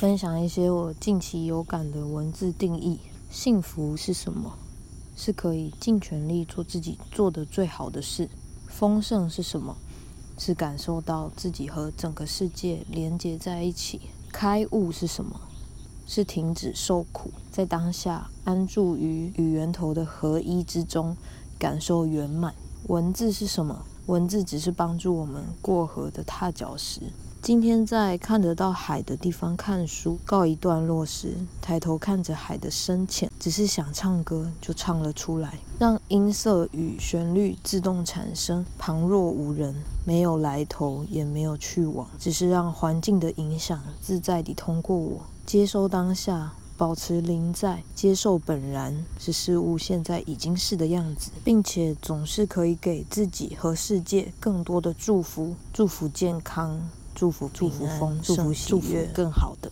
分享一些我近期有感的文字定义。幸福是什么？是可以尽全力做自己做的最好的事。丰盛是什么？是感受到自己和整个世界连接在一起。开悟是什么？是停止受苦，在当下安住于与源头的合一之中，感受圆满。文字是什么？文字只是帮助我们过河的踏脚石。今天在看得到海的地方看书，告一段落时，抬头看着海的深浅，只是想唱歌就唱了出来，让音色与旋律自动产生，旁若无人，没有来头也没有去往，只是让环境的影响自在地通过我，接收当下。保持临在，接受本然，是事物现在已经是的样子，并且总是可以给自己和世界更多的祝福，祝福健康，祝福祝福丰盛，祝福喜悦，更好的。